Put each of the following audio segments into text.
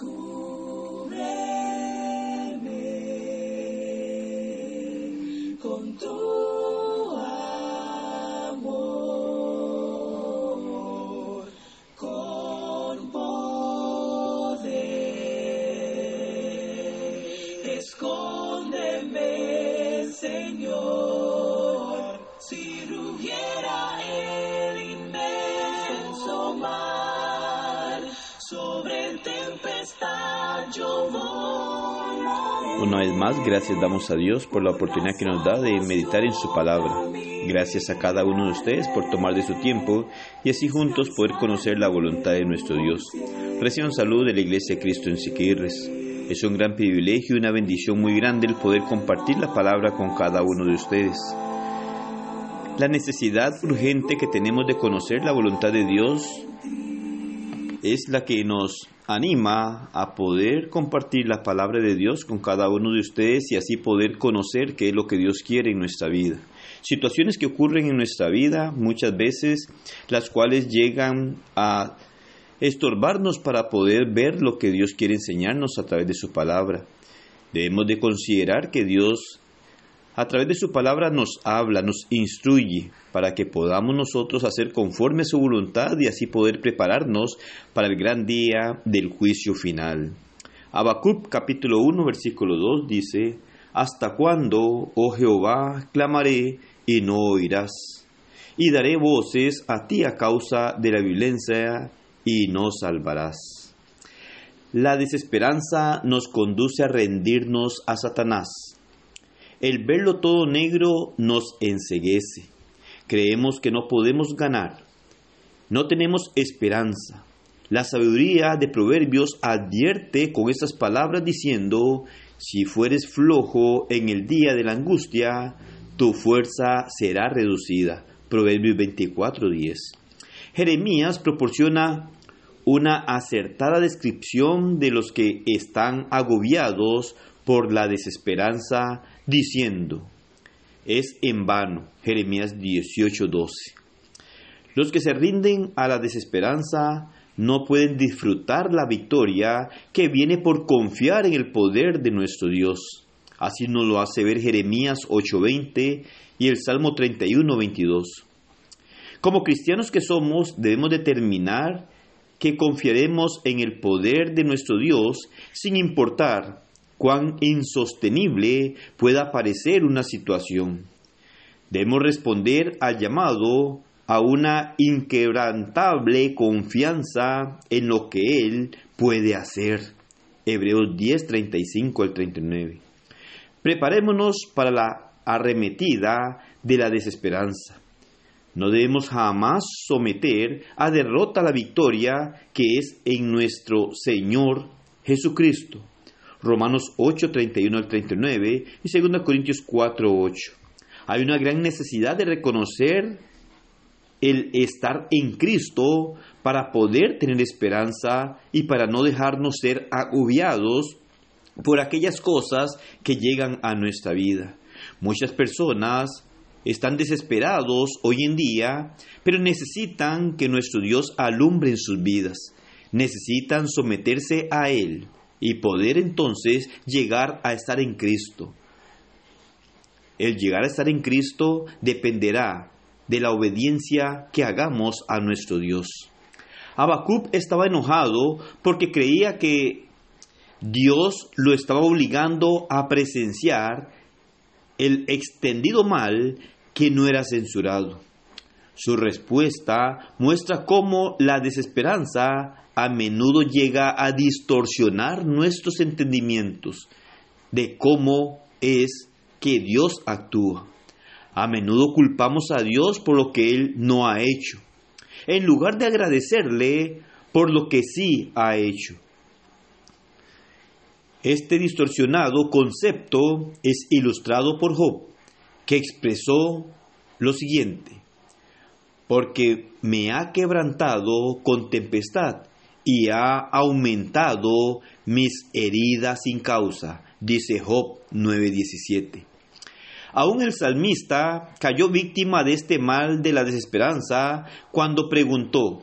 school. Una vez más, gracias damos a Dios por la oportunidad que nos da de meditar en su palabra. Gracias a cada uno de ustedes por tomar de su tiempo y así juntos poder conocer la voluntad de nuestro Dios. Reciban salud de la Iglesia de Cristo en Siquirres. Es un gran privilegio y una bendición muy grande el poder compartir la palabra con cada uno de ustedes. La necesidad urgente que tenemos de conocer la voluntad de Dios es la que nos anima a poder compartir la palabra de Dios con cada uno de ustedes y así poder conocer qué es lo que Dios quiere en nuestra vida. Situaciones que ocurren en nuestra vida muchas veces, las cuales llegan a estorbarnos para poder ver lo que Dios quiere enseñarnos a través de su palabra. Debemos de considerar que Dios a través de su palabra nos habla, nos instruye para que podamos nosotros hacer conforme a su voluntad y así poder prepararnos para el gran día del juicio final. Habacuc capítulo 1 versículo 2 dice, ¿Hasta cuándo, oh Jehová, clamaré y no oirás? Y daré voces a ti a causa de la violencia y no salvarás. La desesperanza nos conduce a rendirnos a Satanás. El verlo todo negro nos enseguece. Creemos que no podemos ganar. No tenemos esperanza. La sabiduría de Proverbios advierte con estas palabras diciendo, si fueres flojo en el día de la angustia, tu fuerza será reducida. Proverbios 24:10. Jeremías proporciona una acertada descripción de los que están agobiados por la desesperanza, diciendo, es en vano. Jeremías 18:12. Los que se rinden a la desesperanza no pueden disfrutar la victoria que viene por confiar en el poder de nuestro Dios. Así nos lo hace ver Jeremías 8:20 y el Salmo 31:22. Como cristianos que somos, debemos determinar que confiaremos en el poder de nuestro Dios sin importar cuán insostenible pueda parecer una situación. Debemos responder al llamado a una inquebrantable confianza en lo que Él puede hacer. Hebreos 10, 35 al 39. Preparémonos para la arremetida de la desesperanza. No debemos jamás someter a derrota la victoria que es en nuestro Señor Jesucristo. Romanos 8, 31 al 39 y 2 Corintios 4, 8. Hay una gran necesidad de reconocer el estar en Cristo para poder tener esperanza y para no dejarnos ser agobiados por aquellas cosas que llegan a nuestra vida. Muchas personas están desesperados hoy en día, pero necesitan que nuestro Dios alumbre en sus vidas. Necesitan someterse a Él y poder entonces llegar a estar en Cristo. El llegar a estar en Cristo dependerá de la obediencia que hagamos a nuestro Dios. Habacuc estaba enojado porque creía que Dios lo estaba obligando a presenciar el extendido mal que no era censurado. Su respuesta muestra cómo la desesperanza a menudo llega a distorsionar nuestros entendimientos de cómo es que Dios actúa. A menudo culpamos a Dios por lo que Él no ha hecho, en lugar de agradecerle por lo que sí ha hecho. Este distorsionado concepto es ilustrado por Job, que expresó lo siguiente, porque me ha quebrantado con tempestad y ha aumentado mis heridas sin causa, dice Job 9:17. Aún el salmista cayó víctima de este mal de la desesperanza cuando preguntó,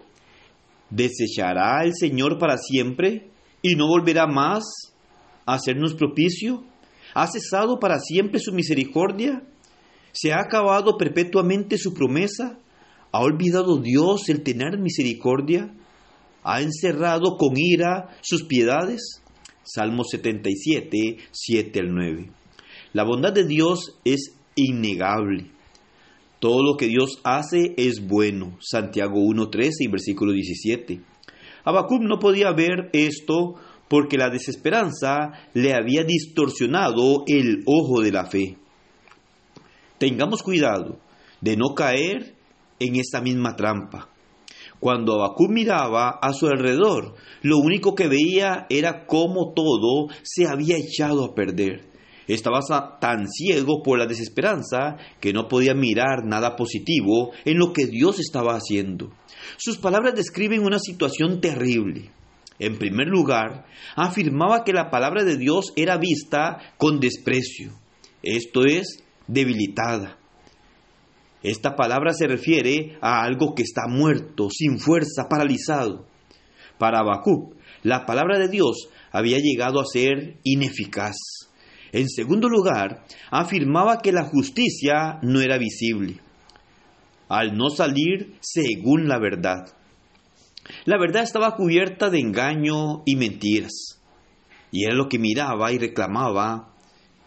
¿desechará el Señor para siempre? y no volverá más a hacernos propicio? ¿Ha cesado para siempre su misericordia? ¿Se ha acabado perpetuamente su promesa? ¿Ha olvidado Dios el tener misericordia? ¿Ha encerrado con ira sus piedades? Salmo 77, 7 al 9. La bondad de Dios es innegable. Todo lo que Dios hace es bueno. Santiago 1.13 y versículo 17. Habacuc no podía ver esto porque la desesperanza le había distorsionado el ojo de la fe. Tengamos cuidado de no caer en esa misma trampa. Cuando Habacuc miraba a su alrededor, lo único que veía era cómo todo se había echado a perder. Estaba tan ciego por la desesperanza que no podía mirar nada positivo en lo que Dios estaba haciendo. Sus palabras describen una situación terrible. En primer lugar, afirmaba que la palabra de Dios era vista con desprecio, esto es, debilitada. Esta palabra se refiere a algo que está muerto, sin fuerza, paralizado. Para Habacuc, la palabra de Dios había llegado a ser ineficaz. En segundo lugar, afirmaba que la justicia no era visible, al no salir según la verdad. La verdad estaba cubierta de engaño y mentiras, y era lo que miraba y reclamaba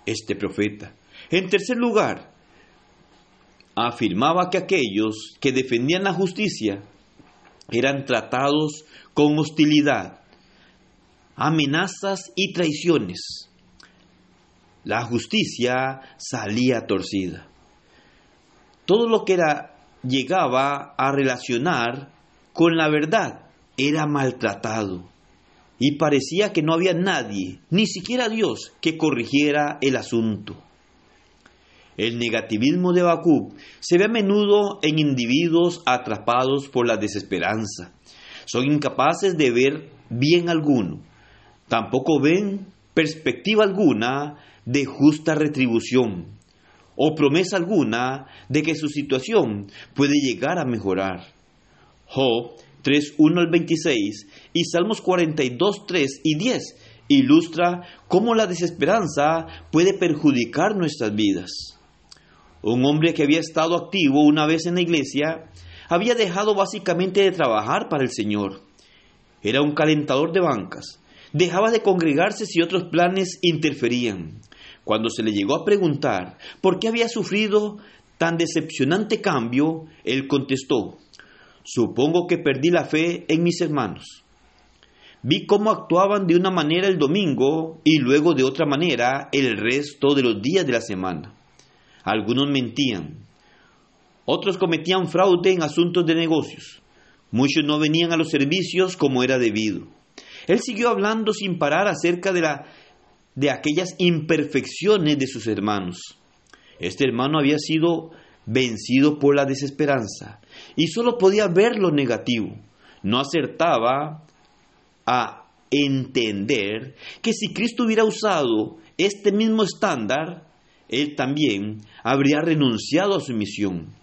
este profeta. En tercer lugar, afirmaba que aquellos que defendían la justicia eran tratados con hostilidad, amenazas y traiciones. La justicia salía torcida. Todo lo que era, llegaba a relacionar con la verdad era maltratado y parecía que no había nadie, ni siquiera Dios, que corrigiera el asunto. El negativismo de Bakú se ve a menudo en individuos atrapados por la desesperanza. Son incapaces de ver bien alguno. Tampoco ven perspectiva alguna de justa retribución o promesa alguna de que su situación puede llegar a mejorar. Job 3, 1 al 26 y Salmos 42, 3 y 10 ilustra cómo la desesperanza puede perjudicar nuestras vidas. Un hombre que había estado activo una vez en la iglesia había dejado básicamente de trabajar para el Señor. Era un calentador de bancas. Dejaba de congregarse si otros planes interferían. Cuando se le llegó a preguntar por qué había sufrido tan decepcionante cambio, él contestó, supongo que perdí la fe en mis hermanos. Vi cómo actuaban de una manera el domingo y luego de otra manera el resto de los días de la semana. Algunos mentían, otros cometían fraude en asuntos de negocios, muchos no venían a los servicios como era debido. Él siguió hablando sin parar acerca de, la, de aquellas imperfecciones de sus hermanos. Este hermano había sido vencido por la desesperanza y solo podía ver lo negativo. No acertaba a entender que si Cristo hubiera usado este mismo estándar, él también habría renunciado a su misión.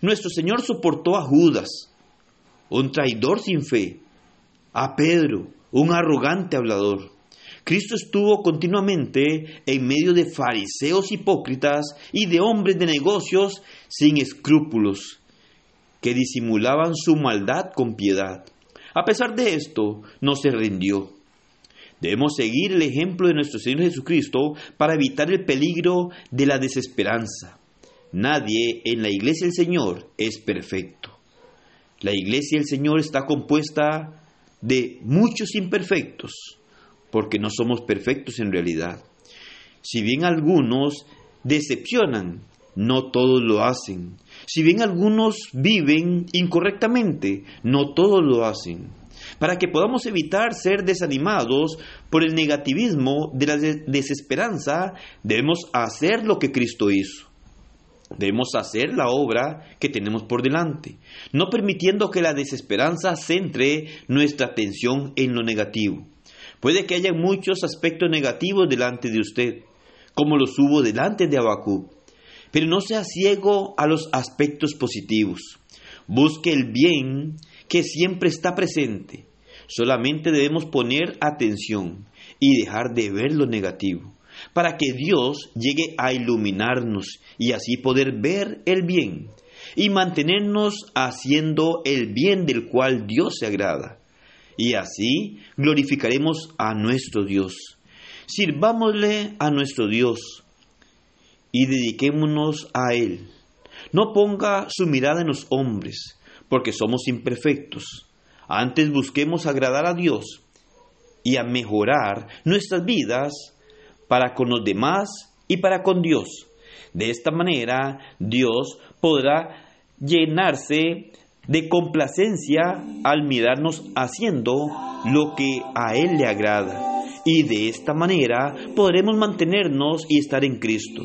Nuestro Señor soportó a Judas, un traidor sin fe, a Pedro, un arrogante hablador. Cristo estuvo continuamente en medio de fariseos hipócritas y de hombres de negocios sin escrúpulos, que disimulaban su maldad con piedad. A pesar de esto, no se rindió. Debemos seguir el ejemplo de nuestro Señor Jesucristo para evitar el peligro de la desesperanza. Nadie en la iglesia del Señor es perfecto. La iglesia del Señor está compuesta de muchos imperfectos, porque no somos perfectos en realidad. Si bien algunos decepcionan, no todos lo hacen. Si bien algunos viven incorrectamente, no todos lo hacen para que podamos evitar ser desanimados por el negativismo de la desesperanza, debemos hacer lo que Cristo hizo. Debemos hacer la obra que tenemos por delante, no permitiendo que la desesperanza centre nuestra atención en lo negativo. Puede que haya muchos aspectos negativos delante de usted, como los hubo delante de Abacú, pero no sea ciego a los aspectos positivos. Busque el bien que siempre está presente. Solamente debemos poner atención y dejar de ver lo negativo, para que Dios llegue a iluminarnos y así poder ver el bien y mantenernos haciendo el bien del cual Dios se agrada. Y así glorificaremos a nuestro Dios. Sirvámosle a nuestro Dios y dediquémonos a Él. No ponga su mirada en los hombres, porque somos imperfectos. Antes busquemos agradar a Dios y a mejorar nuestras vidas para con los demás y para con Dios. De esta manera Dios podrá llenarse de complacencia al mirarnos haciendo lo que a Él le agrada. Y de esta manera podremos mantenernos y estar en Cristo.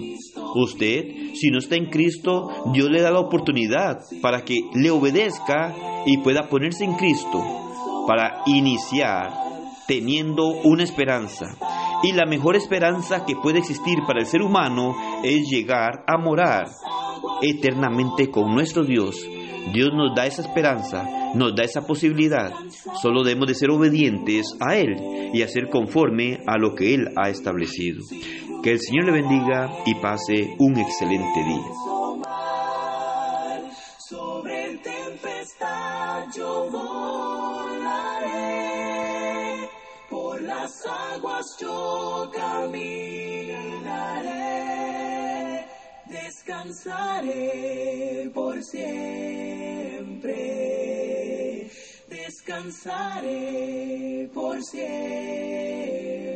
Usted, si no está en Cristo, Dios le da la oportunidad para que le obedezca y pueda ponerse en Cristo para iniciar teniendo una esperanza. Y la mejor esperanza que puede existir para el ser humano es llegar a morar eternamente con nuestro Dios. Dios nos da esa esperanza, nos da esa posibilidad. Solo debemos de ser obedientes a Él y hacer conforme a lo que Él ha establecido. Que el Señor le bendiga y pase un excelente día. Sobre tempestad yo volaré, por las aguas yo caminaré, descansaré por siempre, descansaré por siempre.